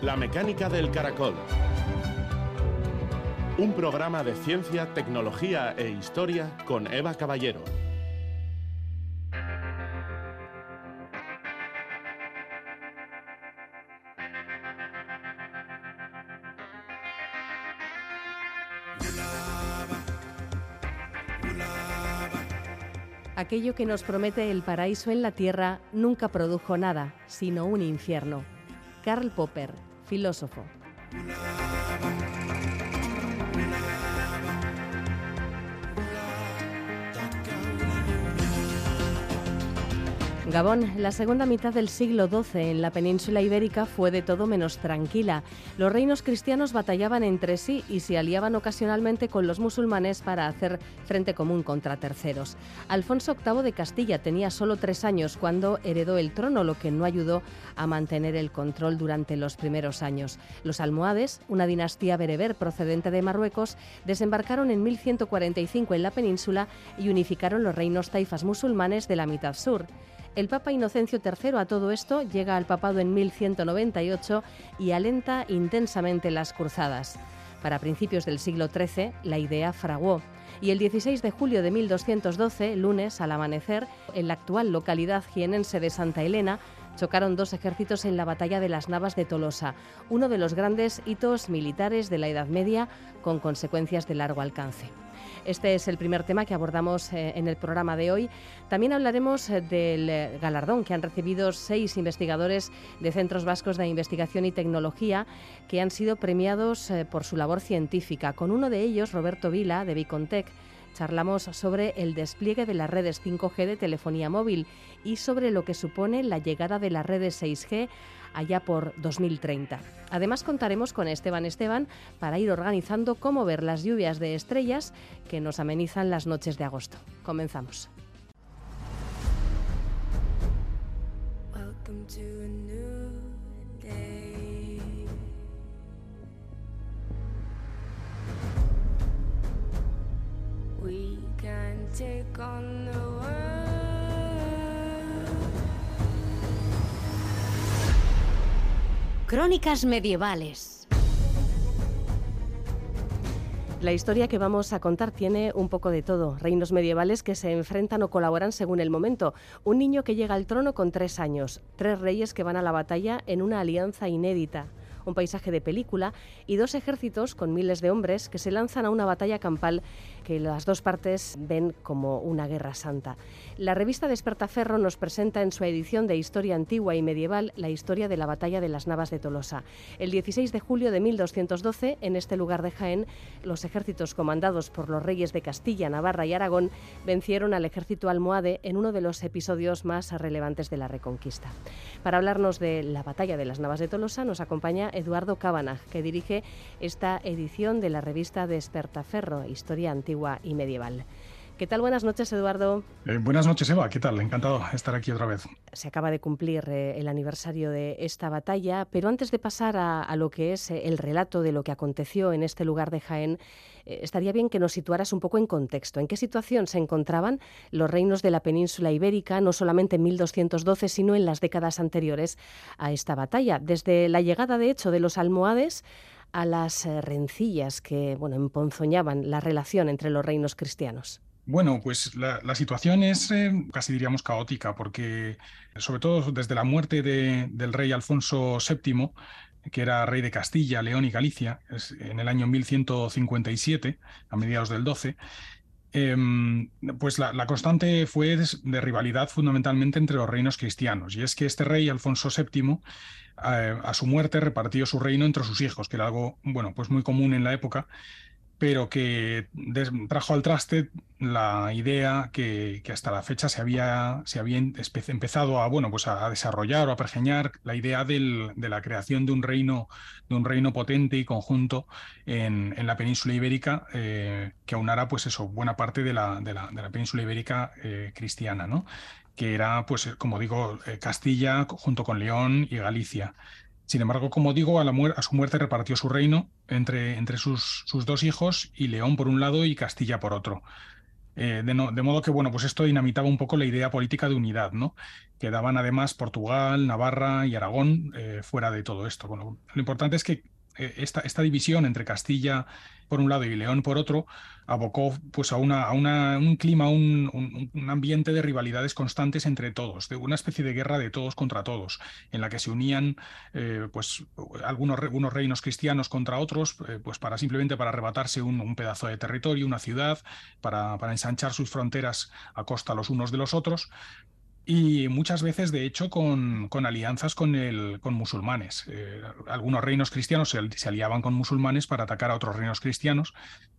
La mecánica del caracol. Un programa de ciencia, tecnología e historia con Eva Caballero. Aquello que nos promete el paraíso en la tierra nunca produjo nada, sino un infierno. Karl Popper, filósofo. Gabón, la segunda mitad del siglo XII en la península ibérica fue de todo menos tranquila. Los reinos cristianos batallaban entre sí y se aliaban ocasionalmente con los musulmanes para hacer frente común contra terceros. Alfonso VIII de Castilla tenía solo tres años cuando heredó el trono, lo que no ayudó a mantener el control durante los primeros años. Los almohades, una dinastía bereber procedente de Marruecos, desembarcaron en 1145 en la península y unificaron los reinos taifas musulmanes de la mitad sur. El Papa Inocencio III a todo esto llega al papado en 1198 y alenta intensamente las cruzadas. Para principios del siglo XIII, la idea fraguó y el 16 de julio de 1212, lunes al amanecer, en la actual localidad jienense de Santa Elena, chocaron dos ejércitos en la batalla de las Navas de Tolosa, uno de los grandes hitos militares de la Edad Media con consecuencias de largo alcance. Este es el primer tema que abordamos eh, en el programa de hoy. También hablaremos eh, del eh, galardón que han recibido seis investigadores de Centros Vascos de Investigación y Tecnología que han sido premiados por su labor científica. Con uno de ellos, Roberto Vila, de Bicontec, charlamos sobre el despliegue de las redes 5G de telefonía móvil y sobre lo que supone la llegada de las redes 6G allá por 2030. Además contaremos con Esteban Esteban para ir organizando cómo ver las lluvias de estrellas que nos amenizan las noches de agosto. Comenzamos. Crónicas medievales. La historia que vamos a contar tiene un poco de todo. Reinos medievales que se enfrentan o colaboran según el momento. Un niño que llega al trono con tres años. Tres reyes que van a la batalla en una alianza inédita un paisaje de película, y dos ejércitos con miles de hombres que se lanzan a una batalla campal que las dos partes ven como una guerra santa. La revista Despertaferro nos presenta en su edición de Historia Antigua y Medieval la historia de la batalla de las Navas de Tolosa. El 16 de julio de 1212, en este lugar de Jaén, los ejércitos comandados por los reyes de Castilla, Navarra y Aragón vencieron al ejército almohade en uno de los episodios más relevantes de la Reconquista. Para hablarnos de la batalla de las Navas de Tolosa nos acompaña Eduardo Cábana, que dirige esta edición de la revista Despertaferro, Historia Antigua y medieval. ¿Qué tal? Buenas noches, Eduardo. Eh, buenas noches, Eva. ¿Qué tal? Encantado de estar aquí otra vez. Se acaba de cumplir eh, el aniversario de esta batalla, pero antes de pasar a, lo que es eh, el relato de lo que aconteció en este lugar de Jaén, estaría bien que nos situaras un poco en contexto. ¿En qué situación se encontraban los reinos de la península ibérica, no solamente en 1212, sino en las décadas anteriores a esta batalla? Desde la llegada, de hecho, de los almohades a las eh, rencillas que bueno, emponzoñaban la relación entre los reinos cristianos? Bueno, pues la, situación es eh, casi diríamos caótica, porque sobre todo desde la muerte del rey Alfonso VII, que era rey de Castilla, León y Galicia, en el año 1157, a mediados del 12, em, pues la, constante fue de rivalidad fundamentalmente entre los reinos cristianos. Y es que este rey, Alfonso VII, a, su muerte repartió su reino entre sus hijos, que era algo, bueno, pues muy común en la época, pero que trajo al traste la idea que, hasta la fecha se había, se había empezado a, bueno, pues a, desarrollar o a pergeñar, la idea de la creación de un reino, de un reino potente y conjunto en, la península ibérica, eh, que aunara pues eso, buena parte de la, de la, península ibérica eh, cristiana, ¿no? que era, pues, como digo, eh, Castilla junto con León y Galicia. Sin embargo, como digo, a, su muerte repartió su reino entre, sus, dos hijos y León por un lado y Castilla por otro. de, de, modo que, bueno, pues esto dinamitaba un poco la idea política de unidad, ¿no? Quedaban además Portugal, Navarra y Aragón fuera de todo esto. Lo importante es que eh, esta, esta, división entre Castilla por un lado y León por otro abocó pues, a, una, a un clima, un, un, ambiente de rivalidades constantes entre todos, de una especie de guerra de todos contra todos, en la que se unían eh, pues, algunos unos reinos cristianos contra otros, eh, pues para simplemente para arrebatarse un, pedazo de territorio, una ciudad, para, para ensanchar sus fronteras a costa los unos de los otros y muchas veces, de hecho, con, con alianzas con, el, con musulmanes. Eh, algunos reinos cristianos se, aliaban con musulmanes para atacar a otros reinos cristianos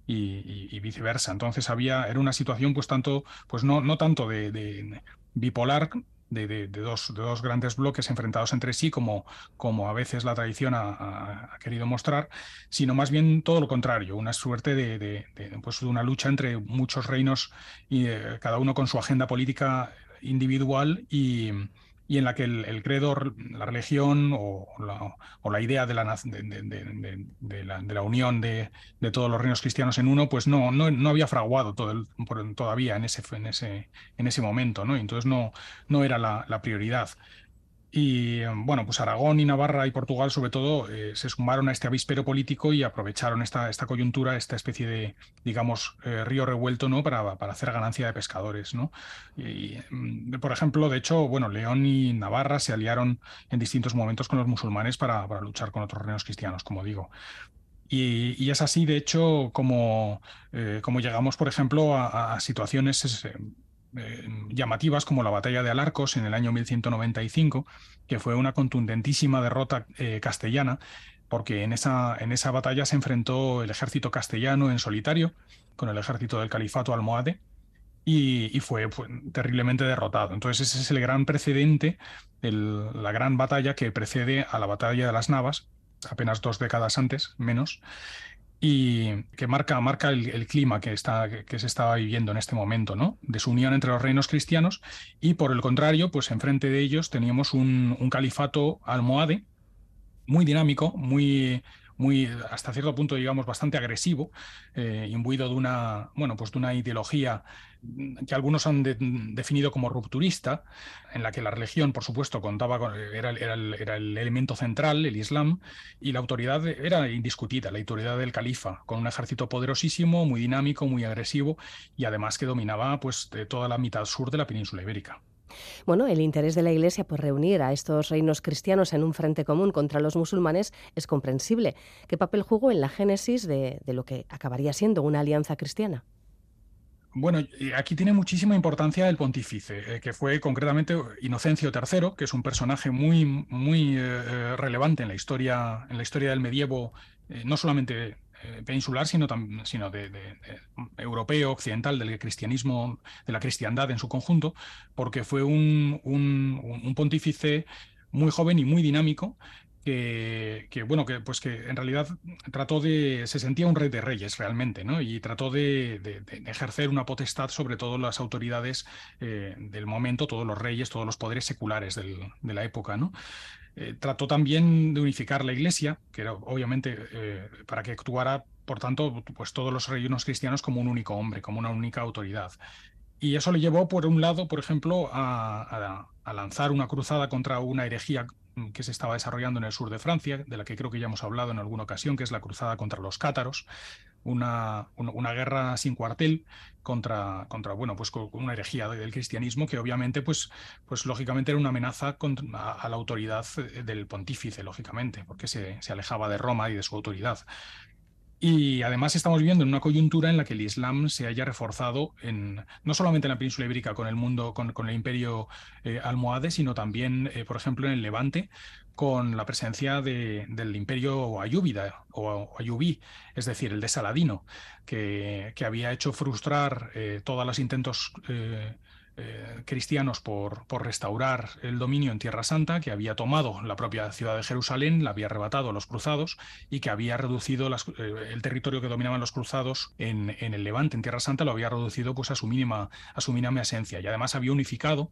y, viceversa. Entonces había, era una situación, pues tanto, pues no, no tanto de, bipolar, de, de, dos, de, dos, grandes bloques enfrentados entre sí, como, como a veces la tradición ha, querido mostrar, sino más bien todo lo contrario, una suerte de, pues una lucha entre muchos reinos y eh, cada uno con su agenda política individual y, en la que el, credo, la religión o la, idea de la, de, la, unión de, todos los reinos cristianos en uno, pues no, no, no había fraguado todo todavía en ese, en, ese, en ese momento, ¿no? Entonces no, no era la prioridad. Y bueno, pues Aragón y Navarra y Portugal, sobre todo, eh, se sumaron a este avispero político y aprovecharon esta, esta coyuntura, esta especie de, digamos, eh, río revuelto, ¿no? Para, para, hacer ganancia de pescadores, ¿no? Y, mm, por ejemplo, de hecho, bueno, León y Navarra se aliaron en distintos momentos con los musulmanes para, para luchar con otros reinos cristianos, como digo. Y, es así, de hecho, como, eh, como llegamos, por ejemplo, a, a situaciones eh, llamativas como la batalla de Alarcos en el año 1195, que fue una contundentísima derrota eh, castellana, porque en esa, en esa batalla se enfrentó el ejército castellano en solitario con el ejército del califato almohade y, fue, terriblemente derrotado. Entonces ese es el gran precedente, la gran batalla que precede a la batalla de las Navas, apenas dos décadas antes, menos, y que marca, marca el, clima que, está, que, se estaba viviendo en este momento, ¿no? Desunión entre los reinos cristianos y por el contrario, pues enfrente de ellos teníamos un, un califato almohade muy dinámico, muy, muy, hasta cierto punto, digamos, bastante agresivo, eh, imbuido de una, bueno, pues de una ideología que algunos han definido como rupturista, en la que la religión, por supuesto, contaba con, era, era, el, elemento central, el Islam, y la autoridad era indiscutida, la autoridad del califa, con un ejército poderosísimo, muy dinámico, muy agresivo, y además que dominaba pues, toda la mitad sur de la península ibérica. Bueno, el interés de la Iglesia por reunir a estos reinos cristianos en un frente común contra los musulmanes es comprensible. ¿Qué papel jugó en la génesis de, lo que acabaría siendo una alianza cristiana? Bueno, aquí tiene muchísima importancia el pontífice, eh, que fue concretamente Inocencio III, que es un personaje muy, muy eh, relevante en la historia, en la historia del medievo, eh, no solamente eh, peninsular, sino, sino de, europeo, occidental, del cristianismo, de la cristiandad en su conjunto, porque fue un, un, pontífice muy joven y muy dinámico que, bueno, que pues que en realidad trató de, se sentía un rey de reyes realmente, ¿no? Y trató de, ejercer una potestad sobre todas las autoridades eh, del momento, todos los reyes, todos los poderes seculares de la época, ¿no? Eh, trató también de unificar la Iglesia, que era obviamente eh, para que actuara, por tanto, pues todos los reinos cristianos como un único hombre, como una única autoridad. Y eso le llevó, por un lado, por ejemplo, a, lanzar una cruzada contra una herejía que se estaba desarrollando en el sur de Francia, de la que creo que ya hemos hablado en alguna ocasión, que es la cruzada contra los cátaros, una, una, guerra sin cuartel contra, contra bueno, pues con una herejía del cristianismo que obviamente, pues, pues lógicamente era una amenaza a, la autoridad del pontífice, lógicamente, porque se, se alejaba de Roma y de su autoridad. Y además estamos viendo en una coyuntura en la que el Islam se haya reforzado en, no solamente en la península ibérica con el mundo, con, el imperio eh, almohade, sino también, eh, por ejemplo, en el Levante, con la presencia del imperio ayúbida o ayubí, es decir, el de Saladino, que, que había hecho frustrar eh, todos los intentos eh, eh, cristianos por, por, restaurar el dominio en Tierra Santa, que había tomado la propia ciudad de Jerusalén, la había arrebatado a los cruzados y que había reducido el territorio que dominaban los cruzados en, en, el Levante, en Tierra Santa, lo había reducido pues, a, su mínima, a su mínima esencia. Y además había unificado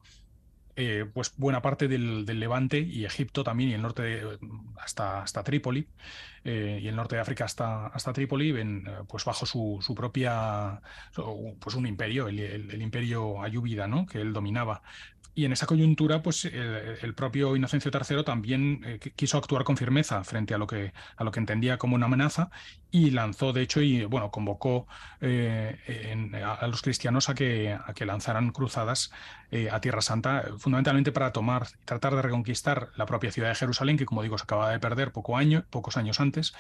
pues buena parte del, Levante y Egipto también y el norte hasta, hasta Trípoli y el norte de África hasta, hasta Trípoli ven pues bajo su, su, propia pues un imperio, el, el, imperio ayúbida, ¿no? que él dominaba. Y en esa coyuntura, pues el, propio Inocencio III también eh, quiso actuar con firmeza frente a lo que a lo que entendía como una amenaza y lanzó, de hecho, y bueno, convocó eh, a, los cristianos a que, a que lanzaran cruzadas eh, a Tierra Santa, fundamentalmente para tomar y tratar de reconquistar la propia ciudad de Jerusalén, que como digo se acaba de perder poco año, pocos años antes,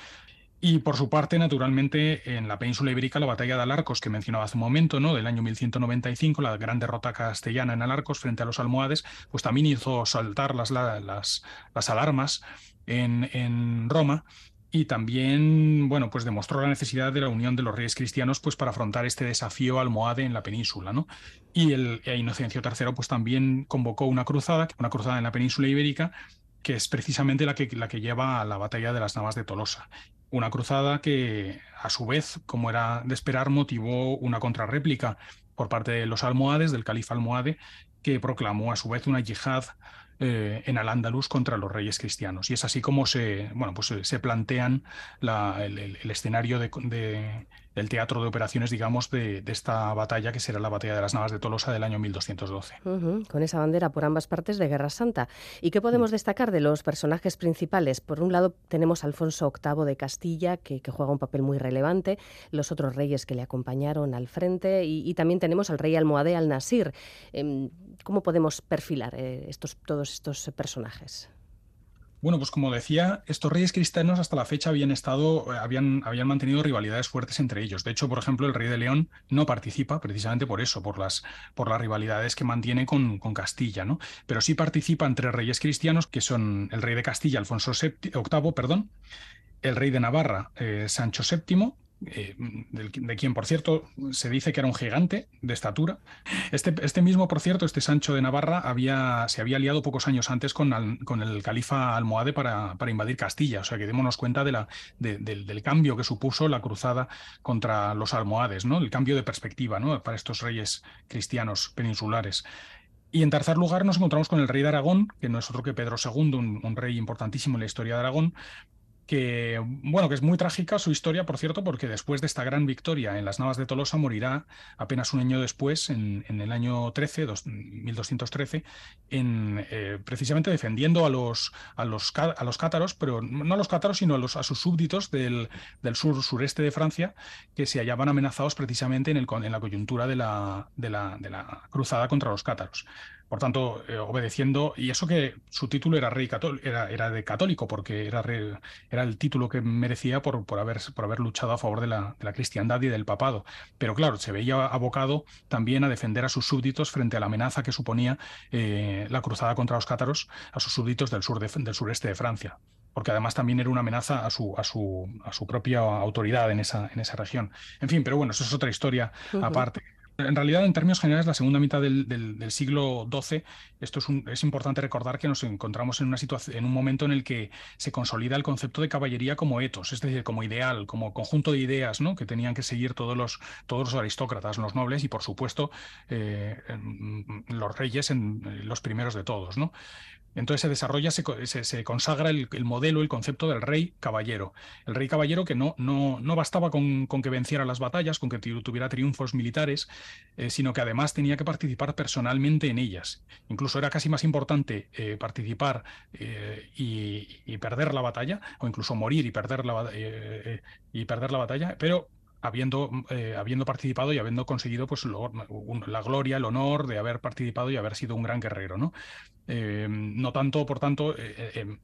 y por su parte, naturalmente, en la península ibérica, la batalla de Alarcos, que mencionaba hace un momento, ¿no? del año 1195, la gran derrota castellana en Alarcos frente a los almohades, pues también hizo saltar las, las, las alarmas en, en Roma y también, bueno, pues demostró la necesidad de la unión de los reyes cristianos pues para afrontar este desafío almohade en la península, ¿no? Y el e Inocencio III pues también convocó una cruzada, una cruzada en la península ibérica, que es precisamente la que, la que lleva a la batalla de las Navas de Tolosa. Una cruzada que, a su vez, como era de esperar, motivó una contrarréplica por parte de los almohades, del califa almohade, que proclamó a su vez una yihad eh, en Al-Ándalus contra los reyes cristianos. Y es así como se, bueno, pues, se plantean el, escenario de, del teatro de operaciones, digamos, de, esta batalla que será la batalla de las Navas de Tolosa del año 1212. con esa bandera por ambas partes de Guerra Santa. ¿Y qué podemos destacar de los personajes principales? Por un lado tenemos a Alfonso VIII de Castilla, que, juega un papel muy relevante, los otros reyes que le acompañaron al frente, y, también tenemos al rey almohade al-Nasir. Em, ¿Cómo podemos perfilar eh, estos, todos estos personajes? Bueno, pues como decía, estos reyes cristianos hasta la fecha habían estado, eh, habían, habían mantenido rivalidades fuertes entre ellos. De hecho, por ejemplo, el rey de León no participa precisamente por eso, por las, por las rivalidades que mantiene con, con Castilla, ¿no? Pero sí participan tres reyes cristianos, que son el rey de Castilla, Alfonso VIII, perdón, el rey de Navarra, eh, Sancho VII, eh, de quien, por cierto, se dice que era un gigante de estatura. Este, este mismo, por cierto, este Sancho de Navarra, había, se había aliado pocos años antes con, con el califa almohade para, para, invadir Castilla. O sea que démonos cuenta de la, del, cambio que supuso la cruzada contra los almohades, ¿no? el cambio de perspectiva ¿no? para estos reyes cristianos peninsulares. Y en tercer lugar nos encontramos con el rey de Aragón, que no es otro que Pedro II, un, rey importantísimo en la historia de Aragón, que, bueno, que es muy trágica su historia, por cierto, porque después de esta gran victoria en las Navas de Tolosa morirá apenas un año después, en, el año 13, 1213, en, eh, precisamente defendiendo a los, a, los, a los cátaros, pero no a los cátaros, sino a, los, a sus súbditos del, del sur sureste de Francia, que se hallaban amenazados precisamente en, el, en la coyuntura de la, de la, de la cruzada contra los cátaros por tanto, eh, obedeciendo, y eso que su título era rey era, era de católico, porque era, era el título que merecía por, por, haber, por haber luchado a favor de la, de la, cristiandad y del papado. Pero claro, se veía abocado también a defender a sus súbditos frente a la amenaza que suponía eh, la cruzada contra los cátaros, a sus súbditos del, sur del sureste de Francia porque además también era una amenaza a su, a su, a su propia autoridad en esa, en esa región. En fin, pero bueno, eso es otra historia aparte. En realidad, en términos generales, la segunda mitad del, siglo XII, esto es, es, importante recordar que nos encontramos en una en un momento en el que se consolida el concepto de caballería como etos, es decir, como ideal, como conjunto de ideas, ¿no? Que tenían que seguir todos los, todos los aristócratas, los nobles y, por supuesto, eh, los reyes, en, los primeros de todos, ¿no? Entonces se desarrolla, se, consagra el, modelo, el concepto del rey caballero. El rey caballero que no, no, no bastaba con, que venciera las batallas, con que tuviera triunfos militares, eh, sino que además tenía que participar personalmente en ellas. Incluso era casi más importante eh, participar eh, y, perder la batalla, o incluso morir y perder la, y perder la batalla, pero habiendo, habiendo participado y habiendo conseguido pues, la gloria, el honor de haber participado y haber sido un gran guerrero. ¿no? Eh, no tanto, por tanto, eh, eh,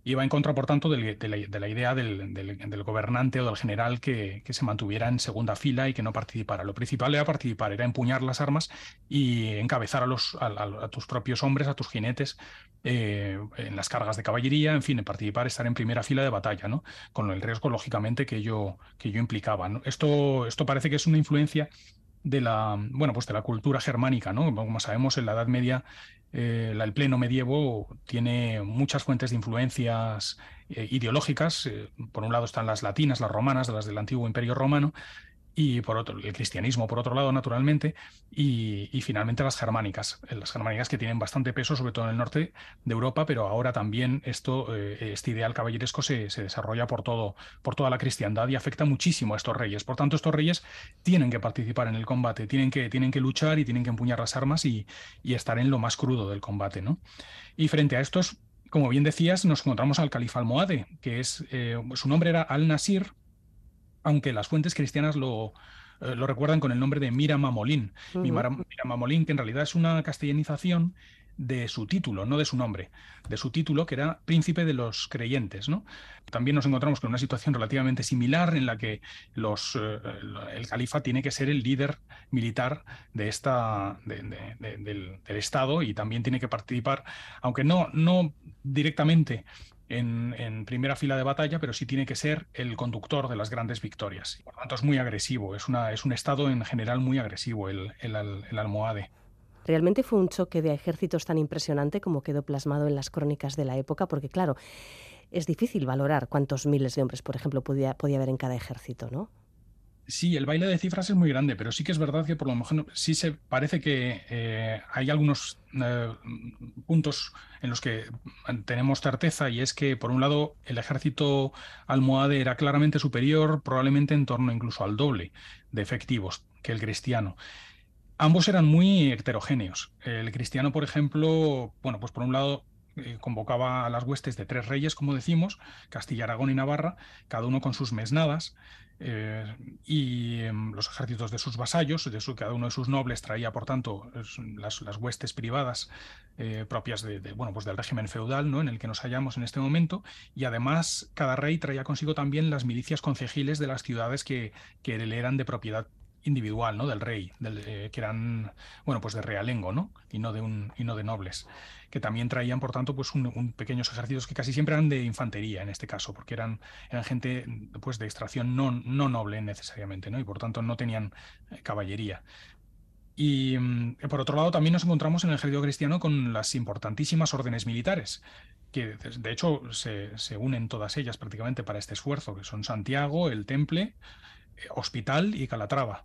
esto iba en contra, por tanto, de, la, idea del, gobernante o del general que, se mantuviera en segunda fila y que no participara. Lo principal era participar, era empuñar las armas y encabezar a, los, tus propios hombres, a tus jinetes, en las cargas de caballería, en fin, participar, estar en primera fila de batalla, ¿no? con el riesgo, lógicamente, que ello, que implicaba. Esto, esto parece que es una influencia de la, bueno, pues de la cultura germánica, ¿no? Como sabemos, en la Edad Media eh, el pleno medievo tiene muchas fuentes de influencias eh, ideológicas. Eh, por un lado están las latinas, las romanas, las del antiguo imperio romano, y por otro, el cristianismo, por otro lado, naturalmente, y, finalmente las germánicas, eh, las germánicas que tienen bastante peso, sobre todo en el norte de Europa, pero ahora también esto, eh, este ideal caballeresco se, desarrolla por, todo, por toda la cristiandad y afecta muchísimo a estos reyes. Por tanto, estos reyes tienen que participar en el combate, tienen que, tienen que luchar y tienen que empuñar las armas y, estar en lo más crudo del combate. ¿no? Y frente a estos, como bien decías, nos encontramos al califa almohade, que es, eh, su nombre era al-Nasir, aunque las fuentes cristianas lo, eh, lo recuerdan con el nombre de Mira Mamolín. Mira Mamolín, que en realidad es una castellanización de su título, no de su nombre, de su título, que era príncipe de los creyentes. ¿no? También nos encontramos con una situación relativamente similar en la que los, eh, el califa tiene que ser el líder militar de esta, del, Estado y también tiene que participar, aunque no, no directamente en, primera fila de batalla, pero sí tiene que ser el conductor de las grandes victorias. Por lo tanto, es muy agresivo, es, una, es un estado en general muy agresivo el, el, almohade. Realmente fue un choque de ejércitos tan impresionante como quedó plasmado en las crónicas de la época, porque claro, es difícil valorar cuántos miles de hombres, por ejemplo, podía, podía haber en cada ejército, ¿no? Sí, el baile de cifras es muy grande, pero sí que es verdad que por lo mejor sí se parece que eh, hay algunos eh, puntos en los que tenemos certeza y es que por un lado el ejército almohade era claramente superior, probablemente en torno incluso al doble de efectivos que el cristiano. Ambos eran muy heterogéneos. El cristiano, por ejemplo, bueno, pues por un lado eh, convocaba a las huestes de tres reyes, como decimos, Castilla, Aragón y Navarra, cada uno con sus mesnadas, eh, y em, los ejércitos de sus vasallos, de su, cada uno de sus nobles traía, por tanto, las, huestes privadas eh, propias de, bueno, pues del régimen feudal ¿no? en el que nos hallamos en este momento, y además cada rey traía consigo también las milicias concejiles de las ciudades que, que eran de propiedad individual, ¿no? Del rey, eh, que eran, bueno, pues de realengo, ¿no? Y no de un, y no de nobles que también traían, por tanto, pues un, pequeños ejércitos que casi siempre eran de infantería en este caso, porque eran, eran gente pues, de extracción no, no noble necesariamente, ¿no? y por tanto no tenían eh, caballería. Y mm, por otro lado, también nos encontramos en el ejército cristiano con las importantísimas órdenes militares, que de hecho se, se unen todas ellas prácticamente para este esfuerzo, que son Santiago, el Temple, Hospital y Calatrava.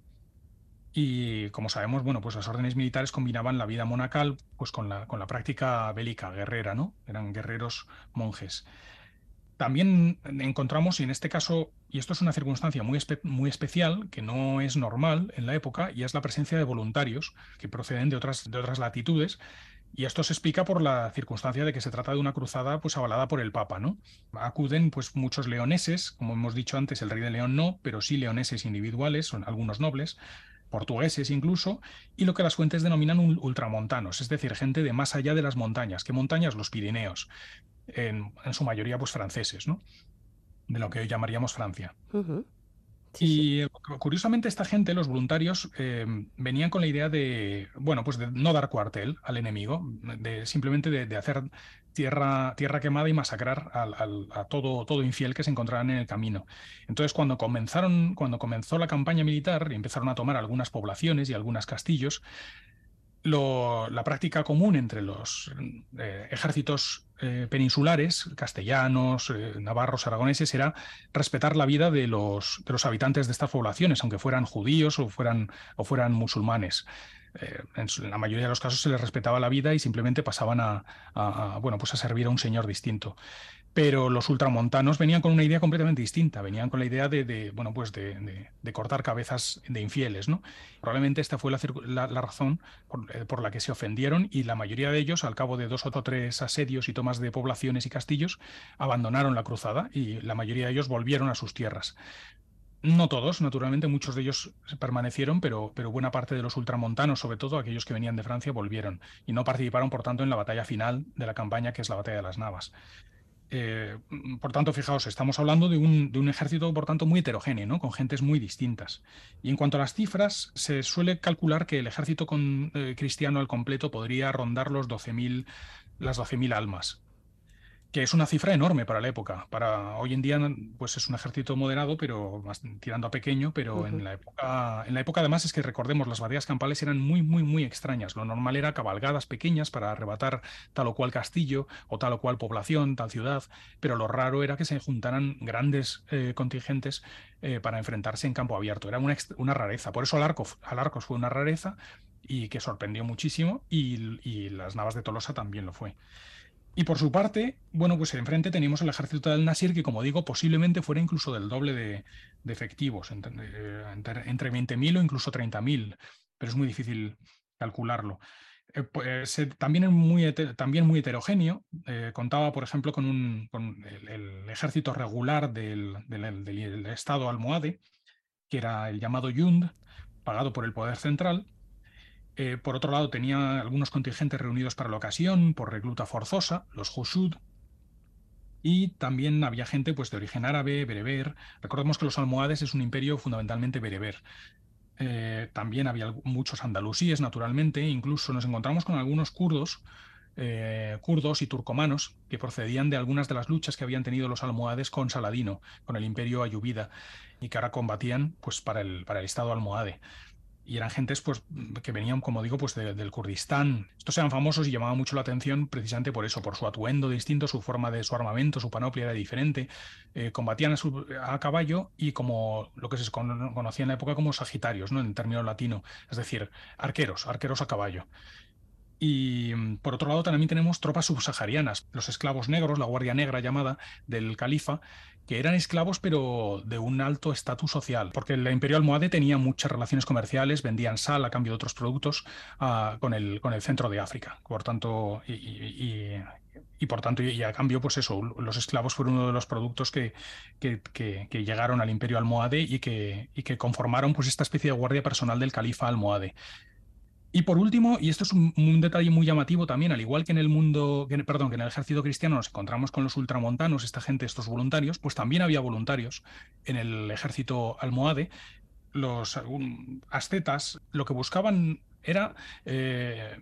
Y como sabemos, bueno, pues las órdenes militares combinaban la vida monacal pues con la, con la práctica bélica, guerrera, ¿no? Eran guerreros monjes. También encontramos, y en este caso, y esto es una circunstancia muy, muy especial, que no es normal en la época, y es la presencia de voluntarios que proceden de otras, de otras latitudes, y esto se explica por la circunstancia de que se trata de una cruzada pues avalada por el Papa, ¿no? Acuden pues muchos leoneses, como hemos dicho antes, el rey de León no, pero sí leoneses individuales, son algunos nobles, portugueses incluso, y lo que las fuentes denominan ultramontanos, es decir, gente de más allá de las montañas. ¿Qué montañas? Los Pirineos, en, su mayoría pues franceses, ¿no? De lo que hoy llamaríamos Francia. Y curiosamente esta gente, los voluntarios, eh, venían con la idea de, bueno, pues de no dar cuartel al enemigo, de simplemente de hacer tierra, tierra quemada y masacrar a todo, todo infiel que se encontraran en el camino. Entonces, cuando, comenzaron, cuando comenzó la campaña militar y empezaron a tomar algunas poblaciones y algunos castillos, la práctica común entre los eh, ejércitos eh, peninsulares, castellanos, eh, navarros, aragoneses, era respetar la vida de los, de los habitantes de estas poblaciones, aunque fueran judíos o fueran, o fueran musulmanes. En, la mayoría de los casos se les respetaba la vida y simplemente pasaban a, bueno, pues a servir a un señor distinto. Pero los ultramontanos venían con una idea completamente distinta, venían con la idea de, bueno, pues de, cortar cabezas de infieles. ¿no? Probablemente esta fue la, razón eh, por, la que se ofendieron y la mayoría de ellos, al cabo de dos o tres asedios y tomas de poblaciones y castillos, abandonaron la cruzada y la mayoría de ellos volvieron a sus tierras. No todos, naturalmente, muchos de ellos permanecieron, pero, pero, buena parte de los ultramontanos, sobre todo aquellos que venían de Francia, volvieron y no participaron, por tanto, en la batalla final de la campaña, que es la batalla de las Navas. Eh, por tanto, fijaos, estamos hablando de un, ejército, por tanto, muy heterogéneo, con gentes muy distintas. Y en cuanto a las cifras, se suele calcular que el ejército eh, cristiano al completo podría rondar los 12.000, las 12.000 almas que es una cifra enorme para la época. Para hoy en día, pues es un ejército moderado, pero más tirando a pequeño, pero en la época, en la época además es que recordemos, las batallas campales eran muy, muy, muy extrañas. Lo normal era cabalgadas pequeñas para arrebatar tal o cual castillo o tal o cual población, tal ciudad, pero lo raro era que se juntaran grandes eh, contingentes eh, para enfrentarse en campo abierto. Era una, una rareza. Por eso Alarcos, Alarcos fue una rareza y que sorprendió muchísimo y, y las navas de Tolosa también lo fue. Y por su parte, bueno, pues enfrente teníamos el ejército del Nasir, que como digo, posiblemente fuera incluso del doble de, efectivos, entre, entre 20.000 o incluso 30.000, pero es muy difícil calcularlo. Eh, pues, eh, también, es muy, muy heterogéneo. Eh, contaba, por ejemplo, con, un, con el, ejército regular del, Estado almohade, que era el llamado Yund, pagado por el poder central, eh, por otro lado, tenía algunos contingentes reunidos para la ocasión, por recluta forzosa, los Hushud, y también había gente pues, de origen árabe, bereber. Recordemos que los almohades es un imperio fundamentalmente bereber. Eh, también había muchos andalusíes, naturalmente, incluso nos encontramos con algunos kurdos, eh, kurdos y turcomanos que procedían de algunas de las luchas que habían tenido los almohades con Saladino, con el imperio ayubida, y que ahora combatían pues, para, el, para el Estado almohade y eran gentes pues, que venían, como digo, pues del Kurdistán. Estos eran famosos y llamaban mucho la atención precisamente por eso, por su atuendo distinto, su forma de su armamento, su panoplia era diferente. Eh, combatían a, caballo y como lo que se conocía en la época como sagitarios, ¿no? en término latino, es decir, arqueros, arqueros a caballo. Y por otro lado también tenemos tropas subsaharianas, los esclavos negros, la Guardia Negra llamada del califa, que eran esclavos pero de un alto estatus social, porque el imperio almohade tenía muchas relaciones comerciales, vendían sal a cambio de otros productos ah, con, el, con el centro de África. Por tanto, y, por tanto, y a cambio, pues eso, los esclavos fueron uno de los productos que, que, llegaron al imperio almohade y que, y que conformaron pues esta especie de guardia personal del califa almohade. Y por último, y esto es un, detalle muy llamativo también, al igual que en el mundo, perdón, que en el ejército cristiano nos encontramos con los ultramontanos, esta gente, estos voluntarios, pues también había voluntarios en el ejército almohade. Los ascetas lo que buscaban era eh,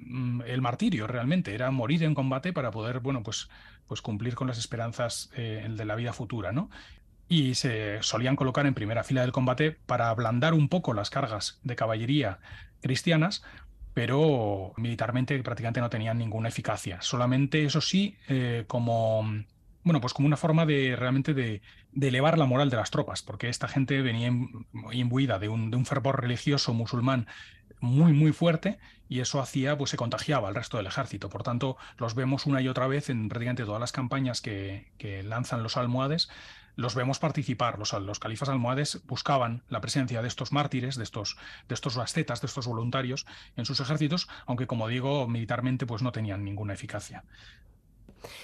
el martirio realmente, era morir en combate para poder, bueno, pues, pues cumplir con las esperanzas eh, de la vida futura, ¿no? y se solían colocar en primera fila del combate para ablandar un poco las cargas de caballería cristianas, pero militarmente prácticamente no tenían ninguna eficacia. Solamente, eso sí, eh, como, bueno, pues como una forma de realmente de, elevar la moral de las tropas, porque esta gente venía imbuida de un, fervor religioso musulmán muy, muy fuerte y eso hacía, pues se contagiaba al resto del ejército. Por tanto, los vemos una y otra vez en prácticamente todas las campañas que lanzan los almohades, los vemos participar. Los, califas almohades buscaban la presencia de estos mártires, de estos, de estos ascetas, de estos voluntarios en sus ejércitos, aunque como digo, militarmente pues no tenían ninguna eficacia.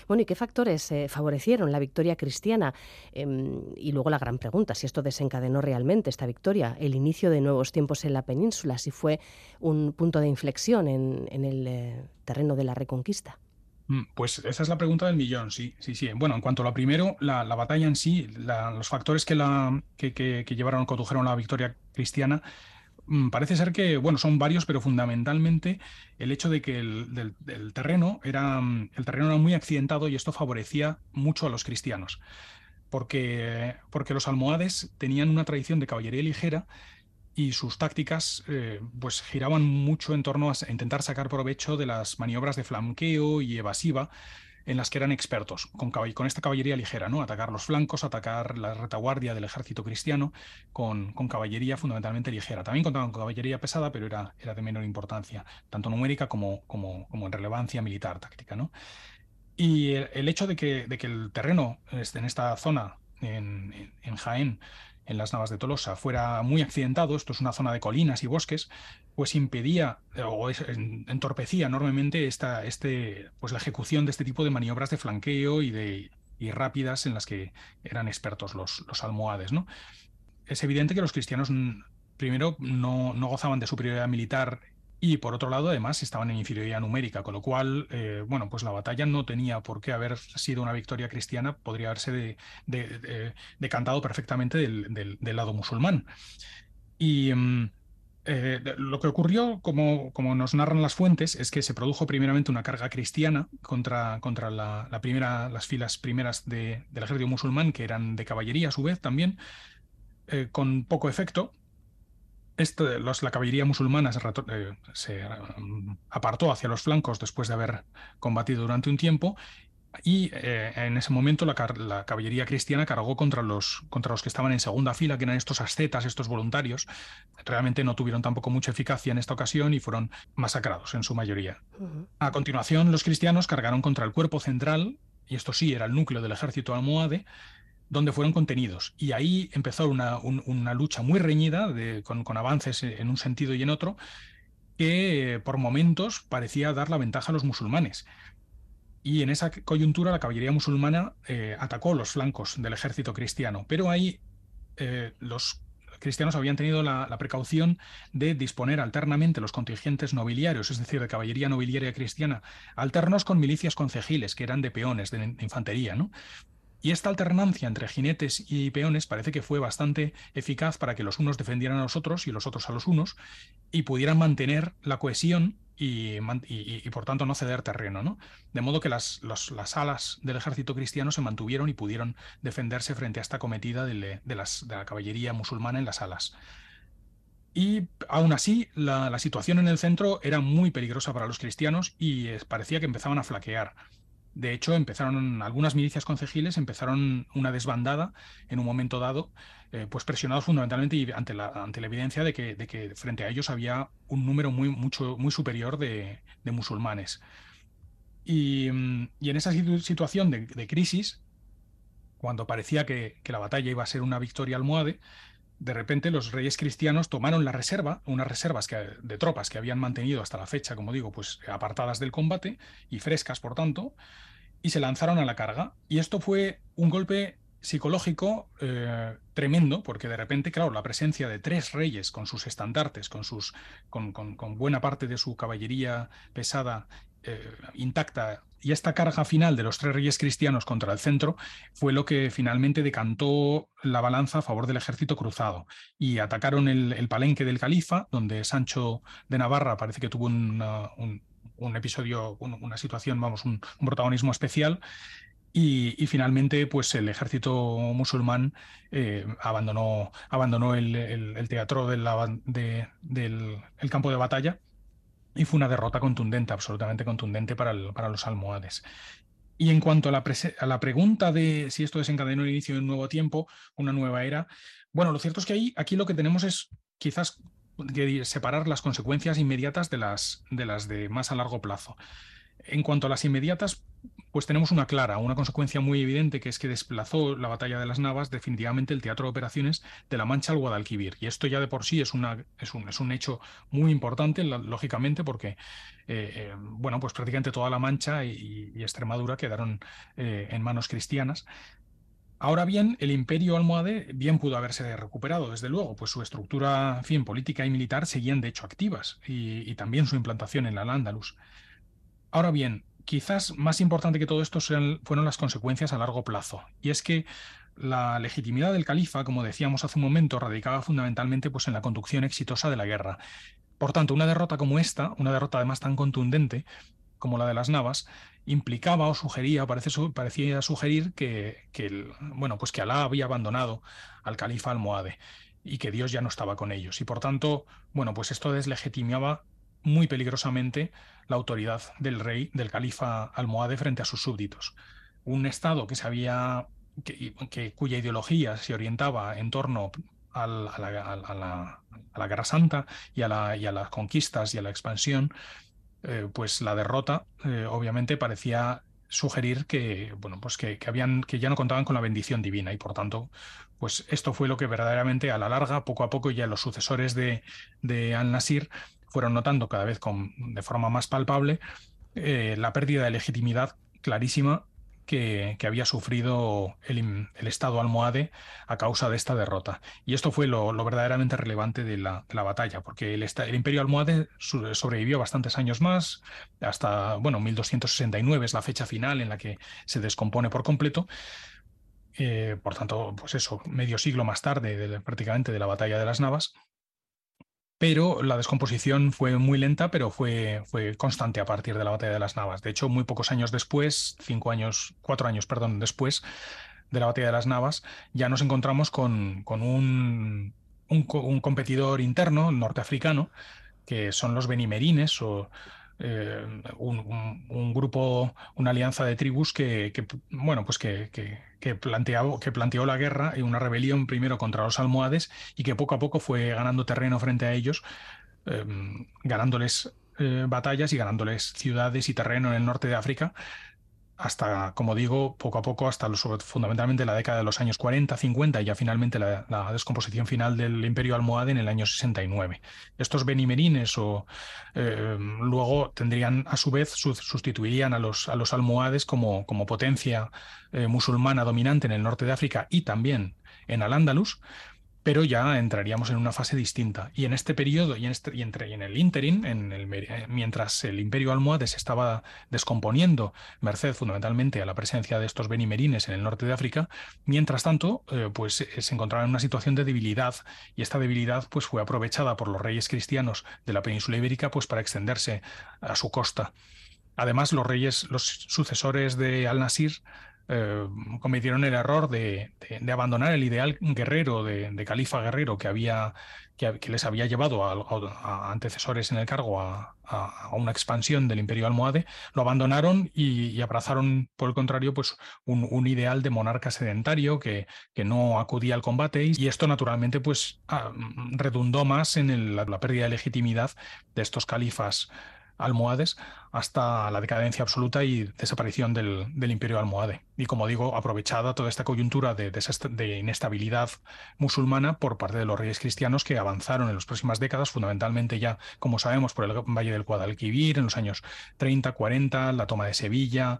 Bueno, ¿y qué factores eh, favorecieron la victoria cristiana? Em, y luego la gran pregunta, si esto desencadenó realmente esta victoria, el inicio de nuevos tiempos en la península, si fue un punto de inflexión en, el eh, terreno de la reconquista. Mm, pues esa es la pregunta del millón, sí, sí, sí. Bueno, en cuanto a lo primero, la, batalla en sí, los factores que, la, que, llevaron, condujeron a la victoria cristiana, mm, parece ser que, bueno, son varios, pero fundamentalmente el hecho de que el, terreno era, mm, el terreno era muy accidentado y esto favorecía mucho a los cristianos. Porque, porque los almohades tenían una tradición de caballería ligera y sus tácticas eh, pues giraban mucho en torno a intentar sacar provecho de las maniobras de flanqueo y evasiva en las que eran expertos, con, con esta caballería ligera, ¿no? Atacar los flancos, atacar la retaguardia del ejército cristiano con, con caballería fundamentalmente ligera. También contaban con caballería pesada, pero era, era de menor importancia, tanto numérica como, como, como en relevancia militar táctica, ¿no? Y el, hecho de que, de que, el terreno este, en esta zona, en, en Jaén, en las Navas de Tolosa fuera muy accidentado, esto es una zona de colinas y bosques, pues impedía o entorpecía enormemente esta, este, pues la ejecución de este tipo de maniobras de flanqueo y, de, y rápidas en las que eran expertos los, los almohades. ¿no? Es evidente que los cristianos primero no, no gozaban de superioridad militar y por otro lado, además, estaban en inferioridad numérica, con lo cual, eh, bueno, pues la batalla no tenía por qué haber sido una victoria cristiana, podría haberse decantado perfectamente del, lado musulmán. Y mm, eh, lo que ocurrió, como, como, nos narran las fuentes, es que se produjo primeramente una carga cristiana contra, contra la, primera, las filas primeras del ejército musulmán, que eran de caballería a su vez también, eh, con poco efecto. Esto, los, la caballería musulmana se, eh, se, mm, apartó hacia los flancos después de haber combatido durante un tiempo y eh, en ese momento la, caballería cristiana cargó contra los, contra los que estaban en segunda fila, que eran estos ascetas, estos voluntarios. Realmente no tuvieron tampoco mucha eficacia en esta ocasión y fueron masacrados en su mayoría. A continuación, los cristianos cargaron contra el cuerpo central, y esto sí era el núcleo del ejército almohade, donde fueron contenidos. Y ahí empezó una, lucha muy reñida, con, con avances en un sentido y en otro, que por momentos parecía dar la ventaja a los musulmanes. Y en esa coyuntura la caballería musulmana eh, atacó los flancos del ejército cristiano, pero ahí eh, los cristianos habían tenido la, precaución de disponer alternamente los contingentes nobiliarios, es decir, de caballería nobiliaria cristiana, alternos con milicias concejiles, que eran de peones, de, infantería. ¿no? Y esta alternancia entre jinetes y peones parece que fue bastante eficaz para que los unos defendieran a los otros y los otros a los unos y pudieran mantener la cohesión y, por tanto no ceder terreno. ¿no? De modo que las, las, alas del ejército cristiano se mantuvieron y pudieron defenderse frente a esta cometida de, las, de la caballería musulmana en las alas. Y aún así, la, la, situación en el centro era muy peligrosa para los cristianos y parecía que empezaban a flaquear. De hecho, empezaron algunas milicias concejiles, empezaron una desbandada en un momento dado, eh, pues presionados fundamentalmente ante la, ante la evidencia de que, de que, frente a ellos había un número muy, mucho, muy superior de, musulmanes. Y, en esa situación de, crisis, cuando parecía que, que, la batalla iba a ser una victoria almohade, de repente los reyes cristianos tomaron la reserva, unas reservas que, de tropas que habían mantenido hasta la fecha, como digo, pues apartadas del combate y frescas, por tanto, y se lanzaron a la carga. Y esto fue un golpe psicológico eh, tremendo, porque de repente, claro, la presencia de tres reyes con sus estandartes, con, sus, con, con buena parte de su caballería pesada eh, intacta y esta carga final de los tres reyes cristianos contra el centro fue lo que finalmente decantó la balanza a favor del ejército cruzado y atacaron el, palenque del califa, donde Sancho de Navarra parece que tuvo un, episodio, una situación, vamos, un, protagonismo especial. Y, finalmente, pues el ejército musulmán eh, abandonó, abandonó el, teatro del campo de batalla y fue una derrota contundente, absolutamente contundente para, para los almohades. Y en cuanto a la, a la, pregunta de si esto desencadenó el inicio de un nuevo tiempo, una nueva era, bueno, lo cierto es que ahí, aquí lo que tenemos es quizás separar las consecuencias inmediatas de las de más a largo plazo. En cuanto a las inmediatas, pues tenemos una clara, una consecuencia muy evidente, que es que desplazó la batalla de las Navas definitivamente el teatro de operaciones de la Mancha al Guadalquivir. Y esto ya de por sí es, es, un, es un hecho muy importante, lógicamente, porque eh, eh, bueno, pues prácticamente toda la Mancha y, Extremadura quedaron eh, en manos cristianas. Ahora bien, el imperio almohade bien pudo haberse recuperado, desde luego, pues su estructura, fin, política y militar seguían de hecho activas, y, y también su implantación en la Al-Ándalus. Ahora bien, quizás más importante que todo esto fueron las consecuencias a largo plazo. Y es que la legitimidad del califa, como decíamos hace un momento, radicaba fundamentalmente pues, en la conducción exitosa de la guerra. Por tanto, una derrota como esta, una derrota además tan contundente como la de las Navas, implicaba o sugería, parece, parecía sugerir que, que, bueno, pues que Alá había abandonado al califa almohade y que Dios ya no estaba con ellos. Y por tanto, bueno, pues esto deslegitimaba muy peligrosamente la autoridad del rey, del califa almohade frente a sus súbditos. Un Estado que, se había, que, cuya ideología se orientaba en torno a, la, Guerra Santa y a, las conquistas y a la expansión, eh, pues la derrota eh, obviamente parecía sugerir que, bueno, pues que, habían, que ya no contaban con la bendición divina y por tanto, pues esto fue lo que verdaderamente a la larga, poco a poco, ya los sucesores de, de Al-Nasir fueron notando cada vez con, de forma más palpable eh, la pérdida de legitimidad clarísima que, había sufrido el, Estado almohade a causa de esta derrota. Y esto fue lo, verdaderamente relevante de la, batalla, porque el, el, Imperio almohade sobrevivió bastantes años más, hasta, bueno, 1269 es la fecha final en la que se descompone por completo. Eh, por tanto, pues eso, medio siglo más tarde, prácticamente de la batalla de las Navas, pero la descomposición fue muy lenta, pero fue, fue constante a partir de la batalla de las Navas. De hecho, muy pocos años después, cinco años, cuatro años, perdón, después de la batalla de las Navas, ya nos encontramos con, con un, un, competidor interno norteafricano, que son los benimerines o eh, un, grupo, una alianza de tribus que, bueno, pues que, que, planteó, que planteó la guerra y una rebelión primero contra los almohades y que poco a poco fue ganando terreno frente a ellos, em, ganándoles eh, batallas y ganándoles ciudades y terreno en el norte de África hasta, como digo, poco a poco, hasta fundamentalmente la década de los años 40, 50 y ya finalmente la, descomposición final del imperio almohade en el año 69. Estos benimerines o, eh, luego tendrían, a su vez, sustituirían a los, a los almohades como, como potencia eh, musulmana dominante en el norte de África y también en Al-Ándalus, pero ya entraríamos en una fase distinta. Y en este periodo y en, este, y entre, interim, en el, eh, mientras el imperio almohade se estaba descomponiendo, merced fundamentalmente a la presencia de estos benimerines en el norte de África, mientras tanto, eh, pues eh, se encontraba en una situación de debilidad y esta debilidad pues, fue aprovechada por los reyes cristianos de la península ibérica pues, para extenderse a su costa. Además, los reyes, los sucesores de Al-Nasir, eh, cometieron el error de, abandonar el ideal guerrero, de, califa guerrero que, había, que, les había llevado a, antecesores en el cargo a, una expansión del imperio almohade, lo abandonaron y, abrazaron, por el contrario, pues un, ideal de monarca sedentario que, no acudía al combate y esto naturalmente pues ah, redundó más en la pérdida de legitimidad de estos califas almohades hasta la decadencia absoluta y desaparición del, imperio almohade. Y como digo, aprovechada toda esta coyuntura de, inestabilidad musulmana por parte de los reyes cristianos que avanzaron en las próximas décadas, fundamentalmente ya, como sabemos, por el Valle del Guadalquivir en los años 30, 40, la toma de Sevilla,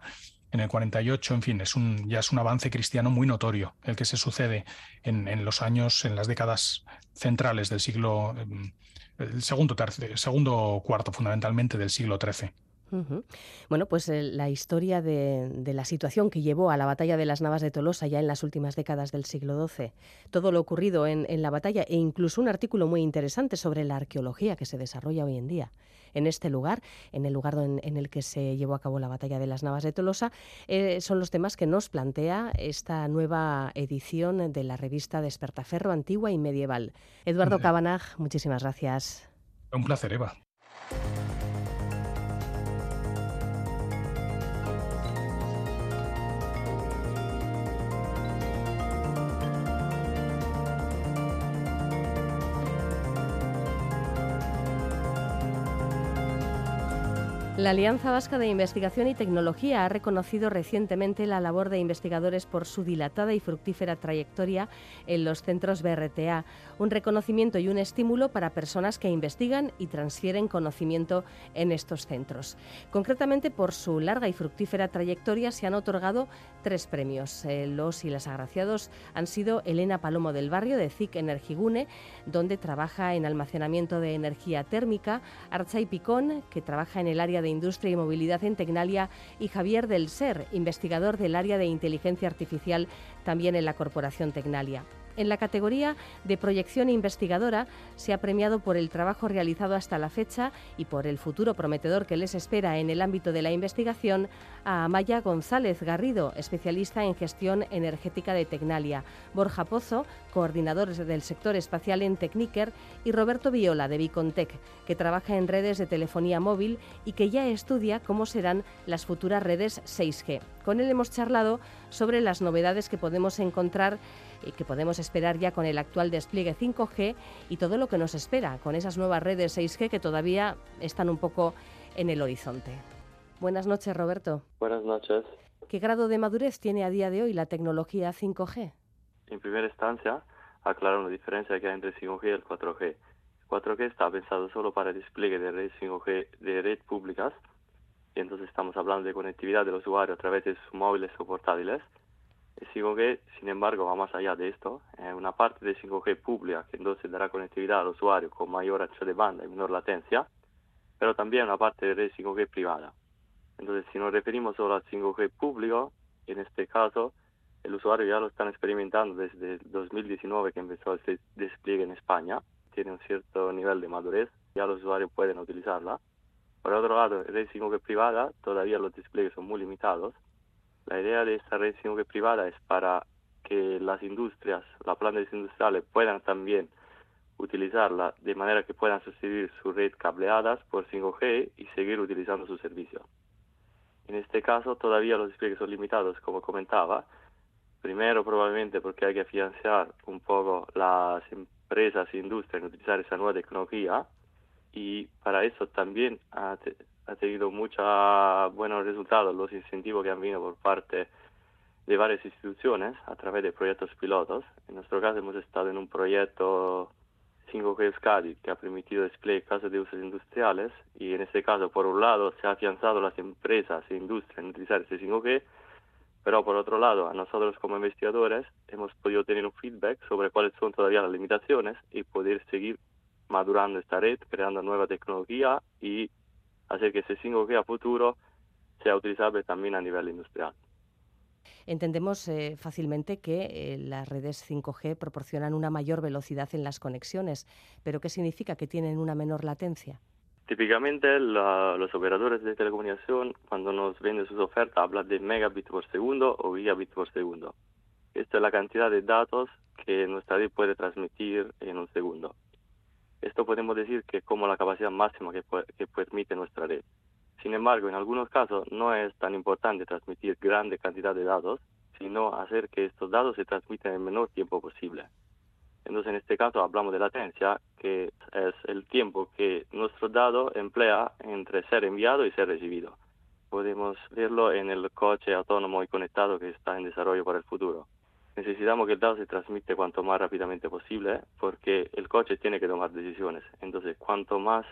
en el 48, en fin, es un, ya es un avance cristiano muy notorio el que se sucede en, en los años, en las décadas centrales del siglo em, el segundo, segundo cuarto fundamentalmente del siglo XIII. Bueno, pues eh, la historia de, la situación que llevó a la batalla de las Navas de Tolosa ya en las últimas décadas del siglo XII, todo lo ocurrido en, la batalla e incluso un artículo muy interesante sobre la arqueología que se desarrolla hoy en día en este lugar, en el lugar en, el que se llevó a cabo la batalla de las Navas de Tolosa, eh, son los temas que nos plantea esta nueva edición de la revista Despertaferro Antigua y Medieval. Eduardo Cabanag, muchísimas gracias. Un placer, Eva. La Alianza Vasca de Investigación y Tecnología ha reconocido recientemente la labor de investigadores por su dilatada y fructífera trayectoria en los centros BRTA, un reconocimiento y un estímulo para personas que investigan y transfieren conocimiento en estos centros. Concretamente, por su larga y fructífera trayectoria se han otorgado tres premios. Eh, los y las agraciados han sido Elena Palomo del Barrio de CIC Energigune, donde trabaja en almacenamiento de energía térmica, Archay Picón, que trabaja en el área de Industria y Movilidad en Tecnalia, y Javier Del Ser, investigador del área de inteligencia artificial también en la Corporación Tecnalia. En la categoría de proyección investigadora se ha premiado por el trabajo realizado hasta la fecha y por el futuro prometedor que les espera en el ámbito de la investigación a Amaya González Garrido, especialista en gestión energética de Tecnalia, Borja Pozo, coordinador del sector espacial en Techniker, y Roberto Viola de Bicontec, que trabaja en redes de telefonía móvil y que ya estudia cómo serán las futuras redes 6G. Con él hemos charlado sobre las novedades que podemos encontrar y que podemos esperar ya con el actual despliegue 5G y todo lo que nos espera con esas nuevas redes 6G que todavía están un poco en el horizonte. Buenas noches, Roberto. Buenas noches. ¿Qué grado de madurez tiene a día de hoy la tecnología 5G? En primera instancia, aclaro la diferencia que hay entre 5G y el 4G. El 4G está pensado solo para el despliegue de redes 5G de red públicas, y entonces estamos hablando de conectividad del usuario a través de sus móviles o portátiles, 5G, sin embargo, va más allá de esto. Es una parte de 5G pública que entonces dará conectividad al usuario con mayor ancho de banda y menor latencia, pero también una parte de red 5G privada. Entonces, si nos referimos solo al 5G público, en este caso, el usuario ya lo están experimentando desde 2019 que empezó el despliegue en España. tiene un cierto nivel de madurez, ya los usuarios pueden utilizarla. Por otro lado, red 5G privada, todavía los despliegues son muy limitados. La idea de esta red 5G privada es para que las industrias, las plantas industriales puedan también utilizarla de manera que puedan sustituir su red cableadas por 5G y seguir utilizando su servicio. En este caso todavía los despliegues son limitados, como comentaba. Primero probablemente porque hay que financiar un poco las empresas e industrias en utilizar esa nueva tecnología. Y para eso también ha, tenido muchos buenos resultados los incentivos que han venido por parte de varias instituciones a través de proyectos pilotos. En nuestro caso hemos estado en un proyecto 5G Euskadi que ha permitido desplegar casos de usos industriales. Y en este caso por un lado se ha afianzado las empresas e industrias en utilizar este 5G, pero por otro lado nosotros como investigadores hemos podido tener un feedback sobre cuáles son todavía las limitaciones y poder seguir madurando esta red, creando nueva tecnología y hacer que ese 5G a futuro sea utilizable también a nivel industrial. Entendemos eh, fácilmente que eh, las redes 5G proporcionan una mayor velocidad en las conexiones, pero ¿qué significa que tienen una menor latencia? Típicamente los operadores de telecomunicación cuando nos venden sus ofertas hablan de megabit por segundo o gigabit por segundo. Esta es la cantidad de datos que nuestra red puede transmitir en un segundo. Esto podemos decir que es como la capacidad máxima que permite nuestra red. Sin embargo, en algunos casos no es tan importante transmitir grande cantidad de datos, sino hacer que estos datos se transmitan en el menor tiempo posible. Entonces, en este caso hablamos de latencia, que es el tiempo que nuestro dado emplea entre ser enviado y ser recibido. Podemos verlo en el coche autónomo y conectado que está en desarrollo para el futuro. Necesitamos que el dado se transmite cuanto más rápidamente posible porque el coche tiene que tomar decisiones. Entonces, cuanto más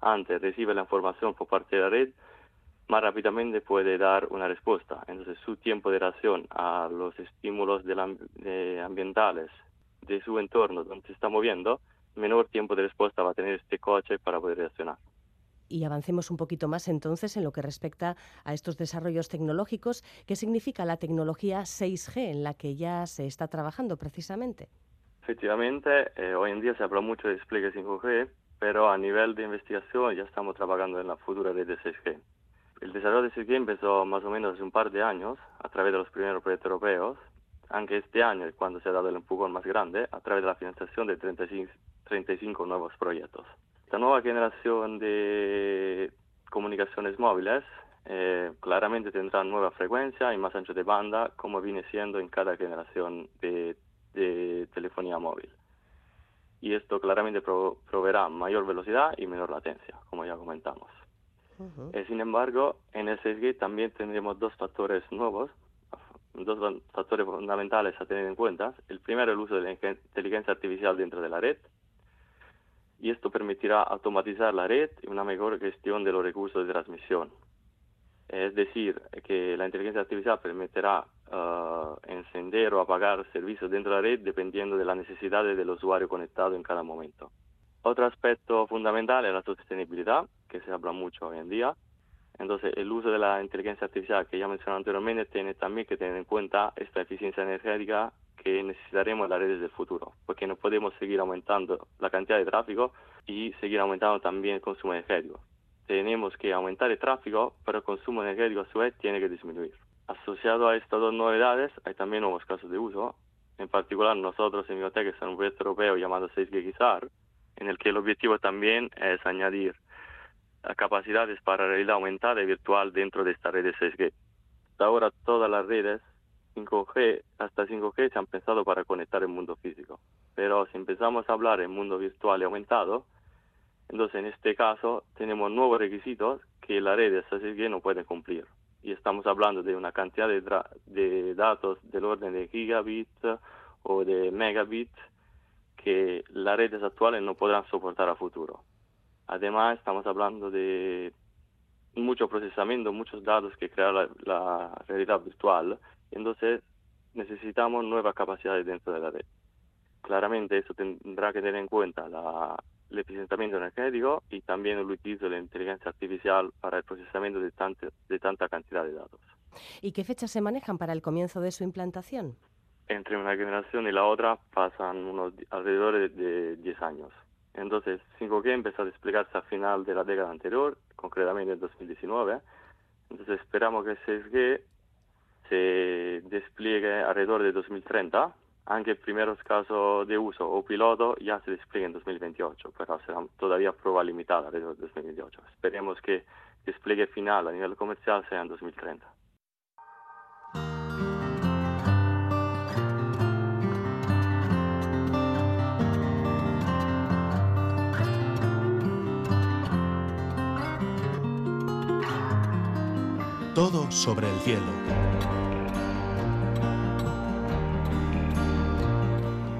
antes recibe la información por parte de la red, más rápidamente puede dar una respuesta. Entonces, su tiempo de reacción a los estímulos ambientales de su entorno donde se está moviendo, menor tiempo de respuesta va a tener este coche para poder reaccionar. Y avancemos un poquito más entonces en lo que respecta a estos desarrollos tecnológicos. ¿Qué significa la tecnología 6G en la que ya se está trabajando precisamente? Efectivamente, eh, hoy en día se habla mucho de despliegue 5G, pero a nivel de investigación ya estamos trabajando en la futura red de 6G. El desarrollo de 6G empezó más o menos hace un par de años a través de los primeros proyectos europeos, aunque este año cuando se ha dado el empujón más grande a través de la financiación de 35, 35 nuevos proyectos. Esta nueva generación de comunicaciones móviles eh, claramente tendrá nueva frecuencia y más ancho de banda como viene siendo en cada generación de telefonía móvil y esto claramente proveerá mayor velocidad y menor latencia, como ya comentamos. Eh, sin embargo, en el 6G también tendremos dos factores nuevos, dos factores fundamentales a tener en cuenta. El primero, el uso de la inteligencia artificial dentro de la red, y esto permitirá automatizar la red y una mejor gestión de los recursos de transmisión. Es decir, que la inteligencia artificial permitirá uh, encender o apagar servicios dentro de la red dependiendo de las necesidades del usuario conectado en cada momento. Otro aspecto fundamental es la sostenibilidad, que se habla mucho hoy en día. Entonces, el uso de la inteligencia artificial que ya mencioné anteriormente tiene también que tener en cuenta esta eficiencia energética que necesitaremos en las redes del futuro, porque no podemos seguir aumentando la cantidad de tráfico y seguir aumentando también el consumo energético tenemos que aumentar el tráfico, pero el consumo energético a su vez tiene que disminuir. Asociado a estas dos novedades, hay también nuevos casos de uso. En particular, nosotros en Biotech en un proyecto europeo llamado 6G en el que el objetivo también es añadir capacidades para realidad aumentada y virtual dentro de esta red de 6G. Hasta ahora todas las redes 5G, hasta 5G se han pensado para conectar el mundo físico. Pero si empezamos a hablar en mundo virtual y aumentado, entonces, en este caso, tenemos nuevos requisitos que la red de 6G no puede cumplir. Y estamos hablando de una cantidad de, de datos del orden de gigabits o de megabits que las redes actuales no podrán soportar a futuro. Además, estamos hablando de mucho procesamiento, muchos datos que crea la, la realidad virtual. Entonces, necesitamos nuevas capacidades dentro de la red. Claramente, eso tendrá que tener en cuenta la el eficientamiento energético y también el utilizo de la inteligencia artificial para el procesamiento de, tanta, de tanta cantidad de datos. ¿Y qué fechas se manejan para el comienzo de su implantación? entre una generación y la otra pasan unos alrededor de 10 años. Entonces, 5G empezó a desplegarse a final de la década anterior, concretamente en 2019. Entonces, esperamos que 6G se despliegue alrededor de 2030, aunque primeros casos de uso o piloto ya se desplieguen en 2028, pero será todavía prueba limitada alrededor de 2028. Esperemos que despliegue final a nivel comercial sea en 2030. Sobre el cielo.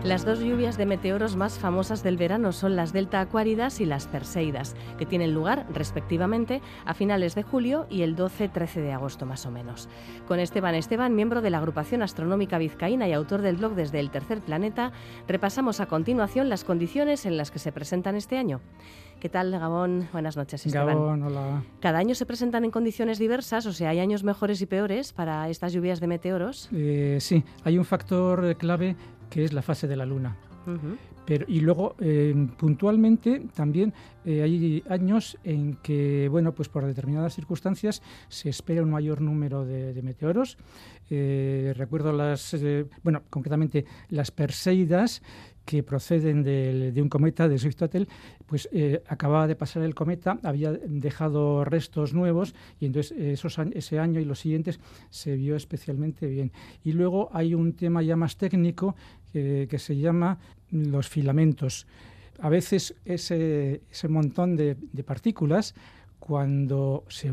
Las dos lluvias de meteoros más famosas del verano son las Delta Aquáridas y las Perseidas, que tienen lugar respectivamente a finales de julio y el 12-13 de agosto más o menos. Con Esteban Esteban, miembro de la agrupación astronómica vizcaína y autor del blog Desde el Tercer Planeta, repasamos a continuación las condiciones en las que se presentan este año. ¿Qué tal, Gabón? Buenas noches, Esteban. Gabón, hola. ¿Cada año se presentan en condiciones diversas? O sea, ¿hay años mejores y peores para estas lluvias de meteoros? Eh, sí, hay un factor clave que es la fase de la luna. Pero, y luego, eh, puntualmente, también eh, hay años en que, bueno, pues por determinadas circunstancias se espera un mayor número de, meteoros. Eh, recuerdo las, bueno, concretamente las Perseidas, que proceden de, un cometa de Swift-Tuttle, pues acababa de pasar el cometa, había dejado restos nuevos y entonces esos, ese año y los siguientes se vio especialmente bien. Y luego hay un tema ya más técnico que, se llama los filamentos. A veces ese, ese montón de, partículas cuando se,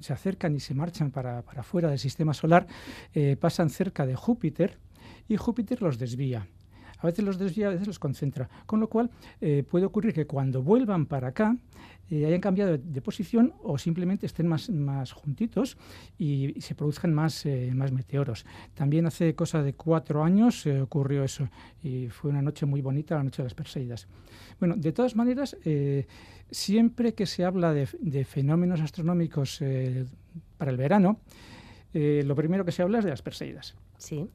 se, acercan y se marchan para, para fuera del sistema solar, eh, pasan cerca de Júpiter y Júpiter los desvía. A veces los desvía, a veces los concentra. Con lo cual eh, puede ocurrir que cuando vuelvan para acá eh, hayan cambiado de, posición o simplemente estén más, más juntitos y, se produzcan más, eh, más meteoros. También hace cosa de cuatro años ocurrió eso y fue una noche muy bonita, la noche de las Perseidas. Bueno, de todas maneras, siempre que se habla de, de fenómenos astronómicos para el verano, lo primero que se habla es de las Perseidas. Sí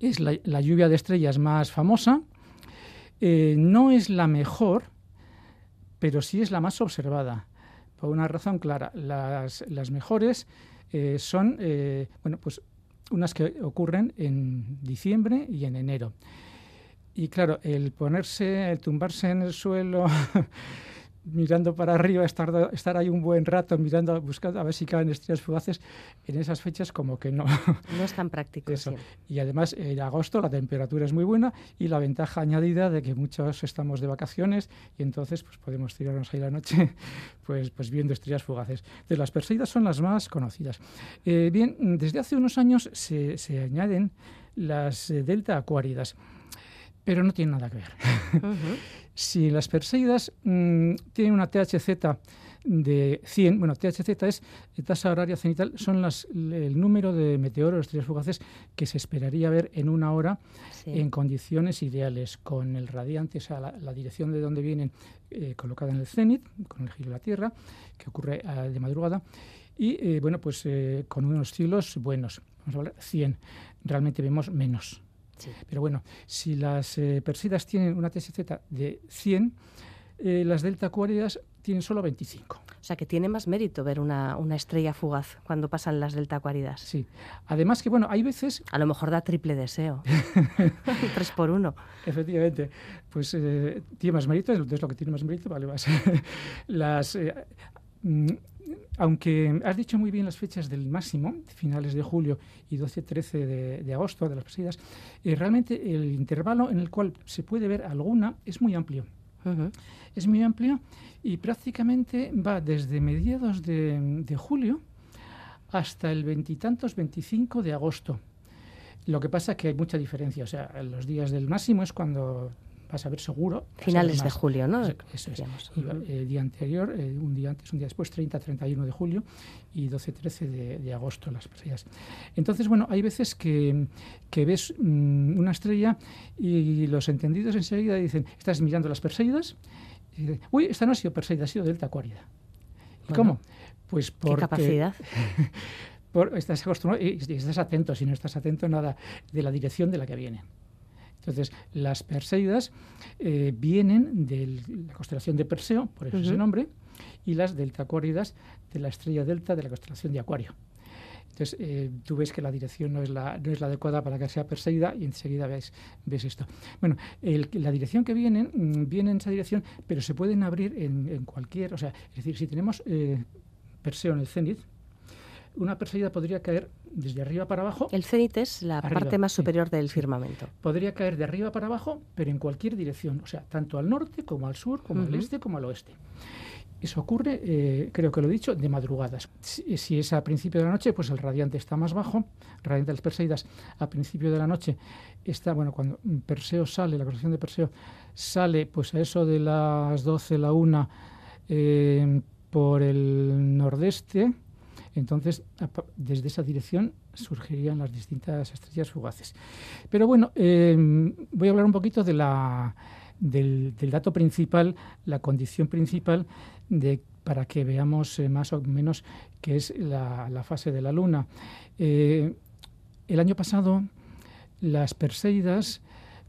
es la, lluvia de estrellas más famosa, eh, no es la mejor, pero sí es la más observada. Por una razón clara, las, mejores eh, son eh, bueno, pues unas que ocurren en diciembre y en enero. Y claro, el ponerse, el tumbarse en el suelo mirando para arriba, estar, estar ahí un buen rato mirando, buscando a ver si caen estrellas fugaces, en esas fechas como que no. No es tan práctico. Eso. Y además en agosto la temperatura es muy buena y la ventaja añadida de que muchos estamos de vacaciones y entonces pues podemos tirarnos ahí la noche pues, pues viendo estrellas fugaces. De las Perseidas son las más conocidas. Eh, bien, desde hace unos años se, se añaden las eh, delta acuáridas pero no tienen nada que ver. si las Perseidas mm, tienen una THZ de 100, bueno, THZ es tasa horaria cenital, son las, el número de meteoros, estrellas fugaces que se esperaría ver en una hora en condiciones ideales, con el radiante, o sea, la, dirección de donde vienen eh, colocada en el cenit, con el giro de la Tierra, que ocurre ah, de madrugada, y eh, bueno, pues eh, con unos cielos buenos, vamos a hablar 100, realmente vemos menos. Pero bueno, si las eh, Perseidas tienen una TSZ de 100, eh, las delta acuáridas tienen solo 25. O sea que tiene más mérito ver una, estrella fugaz cuando pasan las delta acuáridas. Sí. Además que, bueno, hay veces... A lo mejor da triple deseo. Tres por uno. Efectivamente. Pues eh, tiene más mérito, es lo que tiene más mérito, vale más. las... Mm, aunque has dicho muy bien las fechas del máximo, finales de julio y 12-13 de, agosto de las Perseidas, eh, realmente el intervalo en el cual se puede ver alguna es muy amplio. Es muy amplio y prácticamente va desde mediados de, de julio hasta el veintitantos, 25 de agosto. Lo que pasa es que hay mucha diferencia. O sea, los días del máximo es cuando vas a ver seguro. Finales de julio, ¿no? Eso, es. el eh, día anterior, eh, un día antes, un día después, 30, 31 de julio y 12, 13 de, agosto las estrellas. Entonces, bueno, hay veces que, que ves mm, una estrella y los entendidos enseguida dicen, estás mirando las Perseidas, y dicen, uy, esta no ha sido Perseida, ha sido Delta Acuárida. ¿Y cómo? Pues. ¿Qué capacidad? estás acostumbrado y, estás atento, si no estás atento, nada, de la dirección de la que viene. Entonces, las Perseidas eh, vienen de la constelación de Perseo, por eso ese nombre, y las deltacuáridas de la estrella delta de la constelación de Acuario. Entonces, eh, tú ves que la dirección no es la, no es la adecuada para que sea Perseida y enseguida ves, ves esto. Bueno, la dirección que vienen, mm, viene en esa dirección, pero se pueden abrir en, cualquier, o sea, es decir, si tenemos eh, Perseo en el cenit, una Perseida podría caer desde arriba para abajo. El cenit es la parte más superior del firmamento. Podría caer de arriba para abajo, pero en cualquier dirección, o sea, tanto al norte como al sur, como al este, como al oeste. Eso ocurre, eh, creo que lo he dicho, de madrugadas. Si, es a principio de la noche, pues el radiante está más bajo. El radiante de las Perseidas a principio de la noche está, bueno, cuando Perseo sale, la corrección de Perseo sale, pues a eso de las 12, la 1, eh, por el nordeste. Entonces, desde esa dirección surgirían las distintas estrellas fugaces. Pero bueno, eh, voy a hablar un poquito de la, del, dato principal, la condición principal de, para que veamos eh, más o menos qué es la, fase de la Luna. Eh, el año pasado las Perseidas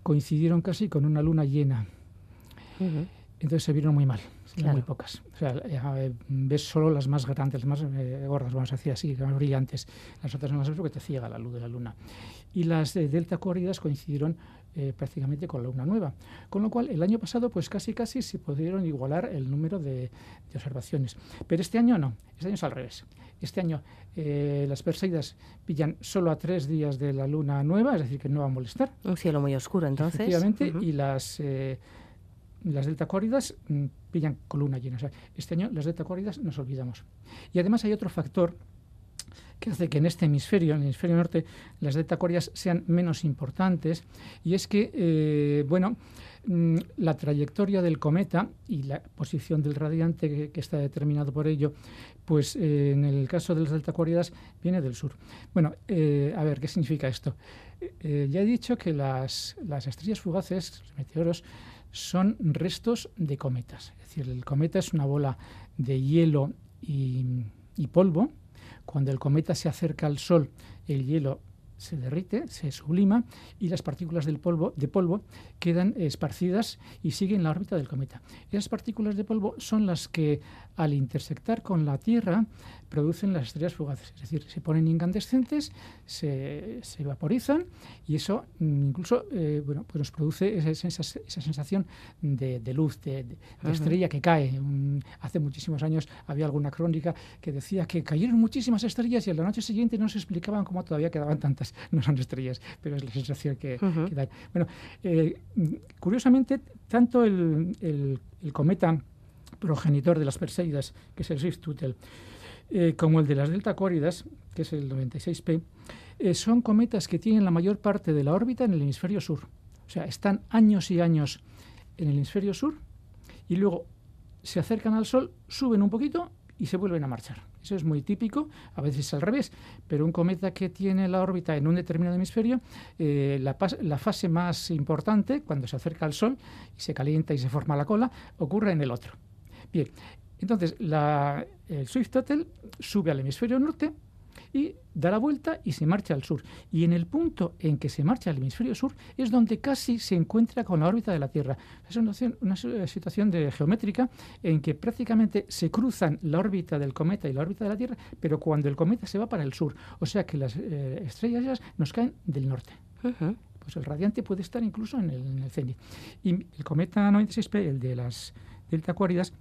coincidieron casi con una luna llena. Entonces se vieron muy mal, muy pocas. O sea, eh, ves solo las más grandes, las más gordas, vamos a decir así, las más brillantes. Las otras no las ves porque te ciega la luz de la luna. Y las delta córridas coincidieron eh, prácticamente con la luna nueva. Con lo cual, el año pasado, pues casi casi se pudieron igualar el número de, observaciones. Pero este año no, este año es al revés. Este año eh, las Perseidas pillan solo a tres días de la luna nueva, es decir, que no va a molestar. Un cielo muy oscuro, entonces. Efectivamente, y las... Eh, las delta córridas mm, pillan con luna llena. Este año las delta córridas nos olvidamos. Y además hay otro factor que hace que en este hemisferio, en el hemisferio norte, las delta-corias sean menos importantes, y es que, eh, bueno, mm, la trayectoria del cometa y la posición del radiante que, está determinado por ello, pues eh, en el caso de las delta-corias viene del sur. Bueno, eh, a ver, ¿qué significa esto? ya he dicho que las, las estrellas fugaces, los meteoros, son restos de cometas. Es decir, el cometa es una bola de hielo y, polvo cuando el cometa se acerca al Sol, el hielo se derrite, se sublima y las partículas del polvo, de polvo quedan esparcidas y siguen la órbita del cometa. Esas partículas de polvo son las que al intersectar con la Tierra producen las estrellas fugaces, es decir, se ponen incandescentes, se, se vaporizan y eso mm, incluso eh, bueno, pues nos produce esa, esa, sensación de, de luz, de, estrella que cae. hace muchísimos años había alguna crónica que decía que cayeron muchísimas estrellas y a la noche siguiente no se explicaban cómo todavía quedaban tantas. No son estrellas, pero es la sensación que, dan. Bueno, eh, curiosamente, tanto el, el, el cometa progenitor de las Perseidas, que es el Swift-Tuttle, eh, como el de las delta córidas, que es el 96P, eh, son cometas que tienen la mayor parte de la órbita en el hemisferio sur. O sea, están años y años en el hemisferio sur y luego se acercan al Sol, suben un poquito y se vuelven a marchar. Eso es muy típico, a veces al revés, pero un cometa que tiene la órbita en un determinado hemisferio, eh, la, la, fase más importante, cuando se acerca al Sol y se calienta y se forma la cola, ocurre en el otro. Bien, entonces, el Swift Shuttle sube al hemisferio norte y da la vuelta y se marcha al sur. Y en el punto en que se marcha al hemisferio sur es donde casi se encuentra con la órbita de la Tierra. Es una, situación de geométrica en que prácticamente se cruzan la órbita del cometa y la órbita de la Tierra, pero cuando el cometa se va para el sur. O sea que las eh, estrellas nos caen del norte. Pues el radiante puede estar incluso en el, en cenit. Y el cometa 96P, el de las delta acuáridas,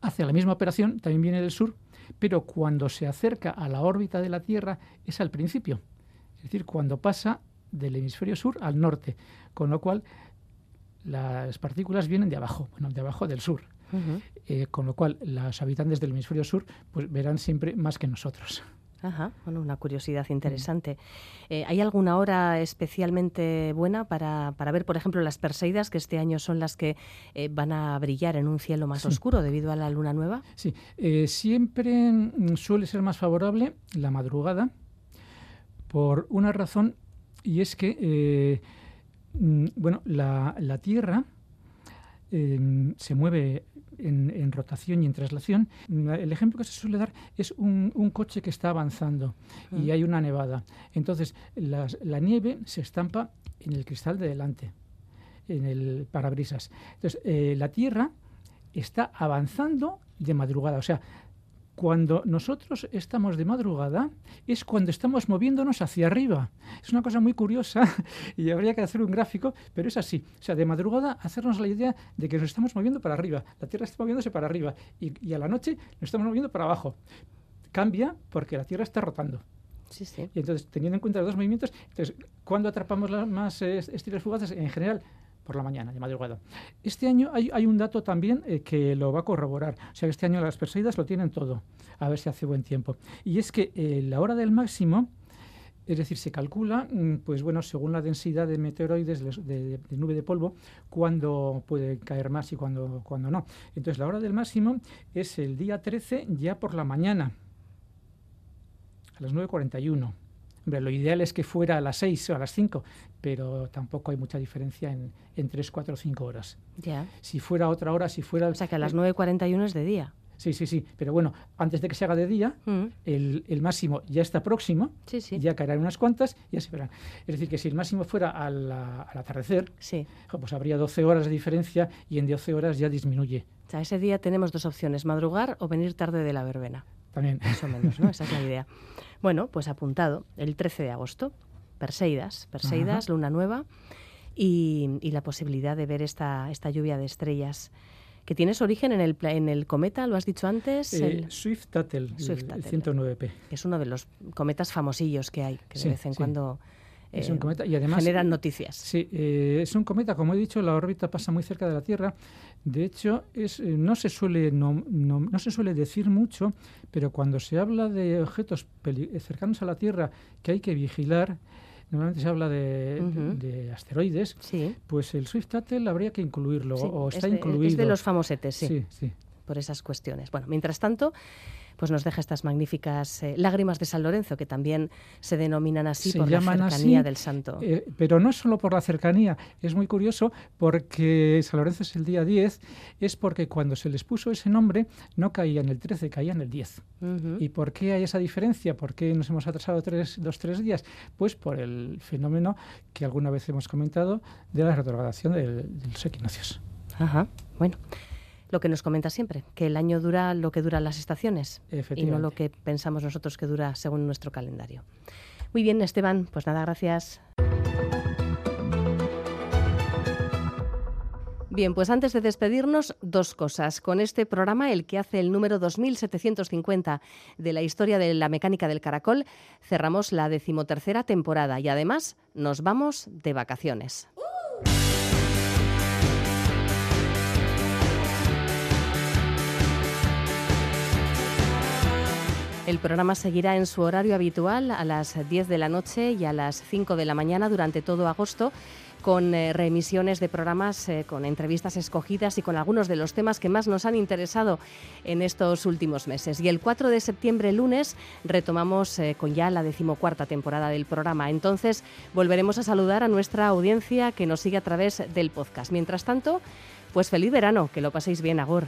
hace la misma operación, también viene del sur, pero cuando se acerca a la órbita de la Tierra es al principio, es decir, cuando pasa del hemisferio sur al norte, con lo cual las partículas vienen de abajo, bueno, de abajo del sur, eh, con lo cual los habitantes del hemisferio sur pues, verán siempre más que nosotros. Ajá, bueno, una curiosidad interesante. Eh, ¿Hay alguna hora especialmente buena para, para, ver, por ejemplo, las Perseidas, que este año son las que eh, van a brillar en un cielo más oscuro debido a la luna nueva? Sí, eh, siempre mm, suele ser más favorable la madrugada por una razón, y es que, mm, bueno, la, la Tierra se mueve en, rotación y en traslación. El ejemplo que se suele dar es un, coche que está avanzando y hay una nevada. Entonces, la nieve se estampa en el cristal de delante, en el parabrisas. Entonces, eh, la Tierra está avanzando de madrugada. O sea, cuando nosotros estamos de madrugada es cuando estamos moviéndonos hacia arriba. Es una cosa muy curiosa y habría que hacer un gráfico, pero es así. O sea, de madrugada hacernos la idea de que nos estamos moviendo para arriba. La Tierra está moviéndose para arriba y, a la noche nos estamos moviendo para abajo. Cambia porque la Tierra está rotando. Sí, sí. Y entonces, teniendo en cuenta los dos movimientos, entonces, ¿cuándo atrapamos las más eh, estrellas fugaces? En general, por la mañana, de madrugada. Este año hay, un dato también eh, que lo va a corroborar. O sea, este año las Perseidas lo tienen todo. A ver si hace buen tiempo. Y es que eh, la hora del máximo, es decir, se calcula, mm, pues bueno, según la densidad de meteoroides, de, nube de polvo, cuándo puede caer más y cuándo, cuando no. Entonces, la hora del máximo es el día 13 ya por la mañana, a las 9.41 lo ideal es que fuera a las 6 o a las 5, pero tampoco hay mucha diferencia en, en 3, 4 o 5 horas. Ya. Si fuera otra hora, si fuera... O sea, que a las 9.41 es de día. Sí, sí, sí. Pero bueno, antes de que se haga de día, mm. el, el, máximo ya está próximo, sí, sí. ya caerán unas cuantas, ya se verán. Es decir, que si el máximo fuera al, al atardecer, sí. pues habría 12 horas de diferencia y en 12 horas ya disminuye. O sea, ese día tenemos dos opciones, madrugar o venir tarde de la verbena. También. Más o menos, ¿no? Esa es la idea. Bueno, pues apuntado, el 13 de agosto, Perseidas, Perseidas, luna nueva, y, la posibilidad de ver esta, esta lluvia de estrellas que tiene su origen en el, en el cometa, lo has dicho antes. Eh, el Swift-Tuttle, el, 109P. Es uno de los cometas famosillos que hay, que de vez en cuando es un eh, cometa y además generan noticias. Sí, eh, es un cometa, como he dicho, la órbita pasa muy cerca de la Tierra. De hecho, es, eh, no, se suele, no, no, se suele decir mucho, pero cuando se habla de objetos cercanos a la Tierra que hay que vigilar, normalmente se habla de, asteroides, pues el Swift-Tuttle habría que incluirlo, o está incluido. Es de los famosetes, sí. Sí, sí. Por esas cuestiones. Bueno, mientras tanto, pues nos deja estas magníficas eh, lágrimas de San Lorenzo, que también se denominan así por la cercanía del santo. Eh, pero no es solo por la cercanía, es muy curioso porque San Lorenzo es el día 10, es porque cuando se les puso ese nombre no caía en el 13, caía en el 10. ¿Y por qué hay esa diferencia? ¿Por qué nos hemos atrasado tres, dos, tres días? Pues por el fenómeno que alguna vez hemos comentado de la retrogradación de los equinoccios. Ajá, bueno lo que nos comenta siempre, que el año dura lo que duran las estaciones y no lo que pensamos nosotros que dura según nuestro calendario. Muy bien, Esteban, pues nada, gracias. Bien, pues antes de despedirnos, dos cosas. Con este programa, el que hace el número 2750 de la historia de la mecánica del caracol, cerramos la decimotercera temporada y además nos vamos de vacaciones. El programa seguirá en su horario habitual a las 10 de la noche y a las 5 de la mañana durante todo agosto con eh, reemisiones de programas, eh, con entrevistas escogidas y con algunos de los temas que más nos han interesado en estos últimos meses. Y el 4 de septiembre, lunes, retomamos eh, con ya la decimocuarta temporada del programa. Entonces, volveremos a saludar a nuestra audiencia que nos sigue a través del podcast. Mientras tanto, pues feliz verano, que lo paséis bien, Agor.